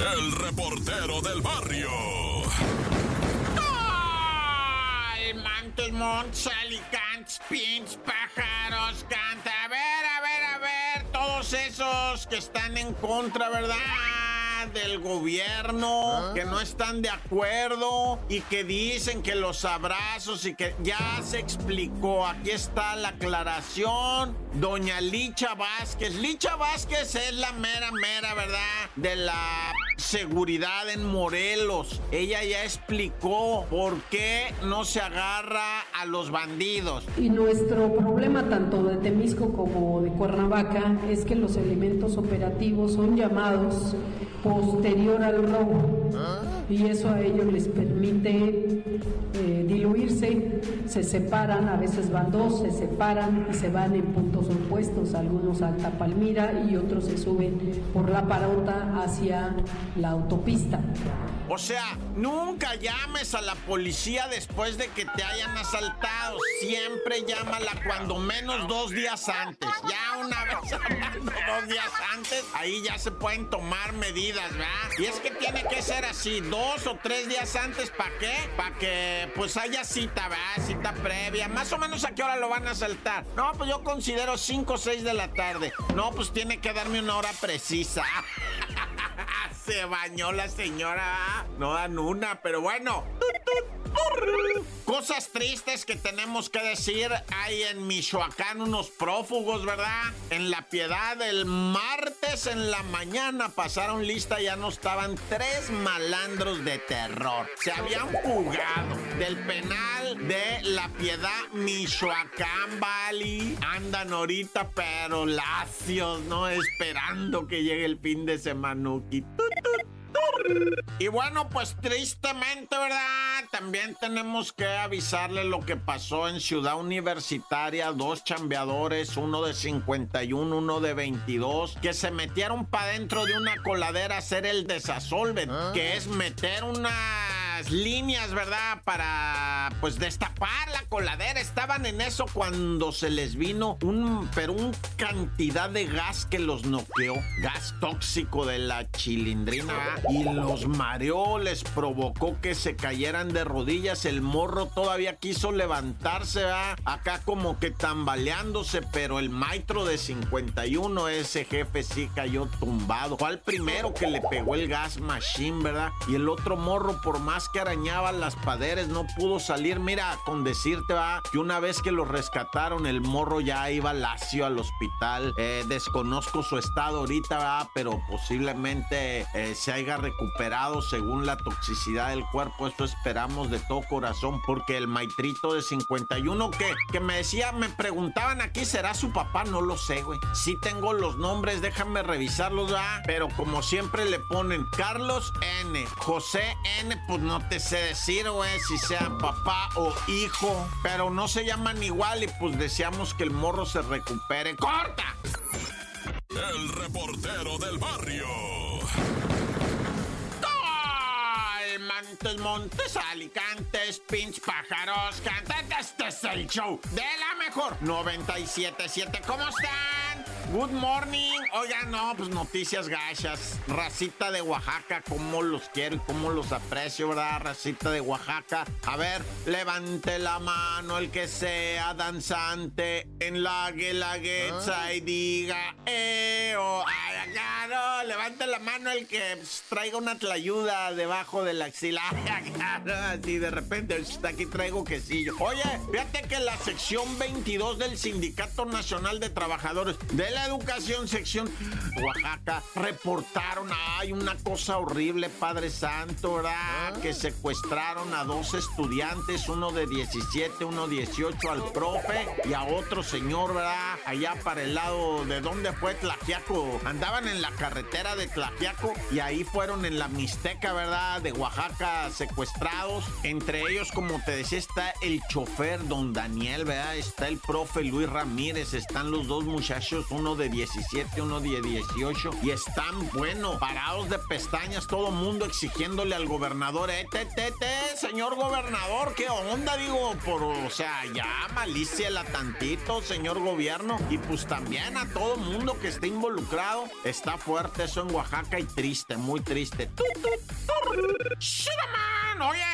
el reportero del barrio. ¡Ay! Mantos, montes, alicantes, pins, pájaros, canta. A ver, a ver, a ver. Todos esos que están en contra, ¿verdad? Del gobierno, que no están de acuerdo y que dicen que los abrazos y que ya se explicó. Aquí está la aclaración. Doña Licha Vázquez. Licha Vázquez es la mera, mera, ¿verdad? De la seguridad en Morelos. Ella ya explicó por qué no se agarra a los bandidos. Y nuestro problema tanto de Temisco como de Cuernavaca es que los elementos operativos son llamados posterior al robo. Y eso a ellos les permite eh, diluirse, se separan, a veces van dos, se separan y se van en puntos opuestos, algunos Alta Palmira y otros se suben por la parota hacia la autopista. O sea, nunca llames a la policía después de que te hayan asaltado. Siempre llámala cuando menos dos días antes. Ya una vez dos días antes, ahí ya se pueden tomar medidas, ¿verdad? Y es que tiene que ser así, dos o tres días antes, ¿para qué? Para que pues haya cita, ¿verdad? Cita previa. Más o menos a qué hora lo van a asaltar. No, pues yo considero cinco o seis de la tarde. No, pues tiene que darme una hora precisa. Se bañó la señora. No dan una, pero bueno. Cosas tristes que tenemos que decir. Hay en Michoacán unos prófugos, ¿verdad? En la piedad el en la mañana pasaron lista, ya no estaban tres malandros de terror. Se habían fugado del penal de la piedad Michoacán Valley. Andan ahorita, pero lacios, ¿no? Esperando que llegue el fin de semana. Y bueno, pues tristemente, ¿verdad? También tenemos que avisarle lo que pasó en Ciudad Universitaria. Dos chambeadores, uno de 51, uno de 22, que se metieron para dentro de una coladera a hacer el desasolven, que es meter líneas, ¿verdad? Para, pues, destapar la coladera. Estaban en eso cuando se les vino un, pero un cantidad de gas que los noqueó. Gas tóxico de la chilindrina. Y los mareó, les provocó que se cayeran de rodillas. El morro todavía quiso levantarse, ¿verdad? Acá como que tambaleándose, pero el maestro de 51, ese jefe sí cayó tumbado. Fue el primero que le pegó el gas machine, ¿verdad? Y el otro morro, por más que arañaba las paderes, no pudo salir. Mira, con decirte, va, que una vez que lo rescataron, el morro ya iba lacio al hospital. Eh, desconozco su estado ahorita, va, pero posiblemente eh, se haya recuperado según la toxicidad del cuerpo. Eso esperamos de todo corazón, porque el maitrito de 51 que, que me decía, me preguntaban aquí, ¿será su papá? No lo sé, güey. Sí tengo los nombres, déjame revisarlos, ¿verdad? Pero como siempre le ponen Carlos N, José N, pues no te sé decir, güey, si sea papá o hijo, pero no se llaman igual y pues deseamos que el morro se recupere. ¡Corta! El reportero del barrio. Montes, montes, alicantes, pinch, pájaros, cantantes. Este es el show de la mejor 977. ¿Cómo están? Good morning. Oiga, no, pues noticias gachas. Racita de Oaxaca, cómo los quiero y cómo los aprecio, ¿verdad? Racita de Oaxaca. A ver, levante la mano el que sea danzante en la guelaguetza y diga, eh, mano el que traiga una tlayuda debajo de la axila. Así de repente, aquí traigo quesillo. Oye, fíjate que la sección 22 del Sindicato Nacional de Trabajadores de la Educación, sección Oaxaca, reportaron, ay, una cosa horrible, Padre Santo, ¿verdad? Que secuestraron a dos estudiantes, uno de 17, uno 18 al profe y a otro señor, ¿verdad? Allá para el lado de donde fue Tlajiaco. Andaban en la carretera de Tlajiaco y ahí fueron en la Mixteca, ¿verdad? De Oaxaca secuestrados. Entre ellos, como te decía, está el chofer don Daniel, ¿verdad? Está el profe Luis Ramírez, están los dos muchachos, uno de 17, uno de 18, y están, bueno, parados de pestañas, todo mundo exigiéndole al gobernador, eh, te, te, te, señor gobernador, ¿qué onda? Digo, por, o sea, ya malíciala tantito, señor gobierno, y pues también a todo mundo que esté involucrado, está fuerte eso en Oaxaca y triste, muy triste. ¡Tut, Oye,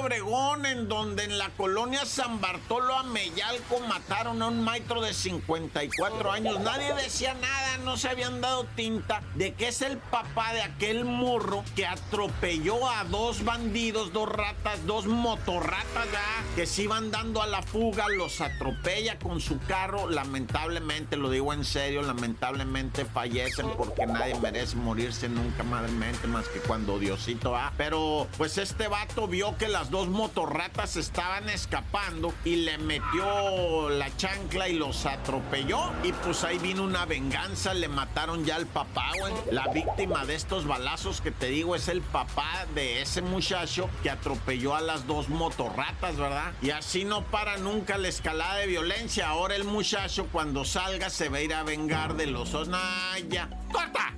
Obregón, en donde en la colonia San Bartolo Ameyalco mataron a un maestro de 54 años. Nadie decía nada, no se habían dado tinta de que es el papá de aquel morro que atropelló a dos bandidos, dos ratas, dos motorratas, que se iban dando a la fuga, los atropella con su carro. Lamentablemente, lo digo en serio, lamentablemente fallecen porque nadie merece morirse nunca, madremente, más que cuando Diosito va. Pero pues este vato vio que las dos motorratas estaban escapando y le metió la chancla y los atropelló. Y pues ahí vino una venganza, le mataron ya al papá, güey. La víctima de estos balazos que te digo es el papá de ese muchacho que atropelló a las dos motorratas, ¿verdad? Y así no para nunca la escalada de violencia. Ahora el muchacho cuando salga se va a ir a vengar de los... ¡Naya! ¡Corta!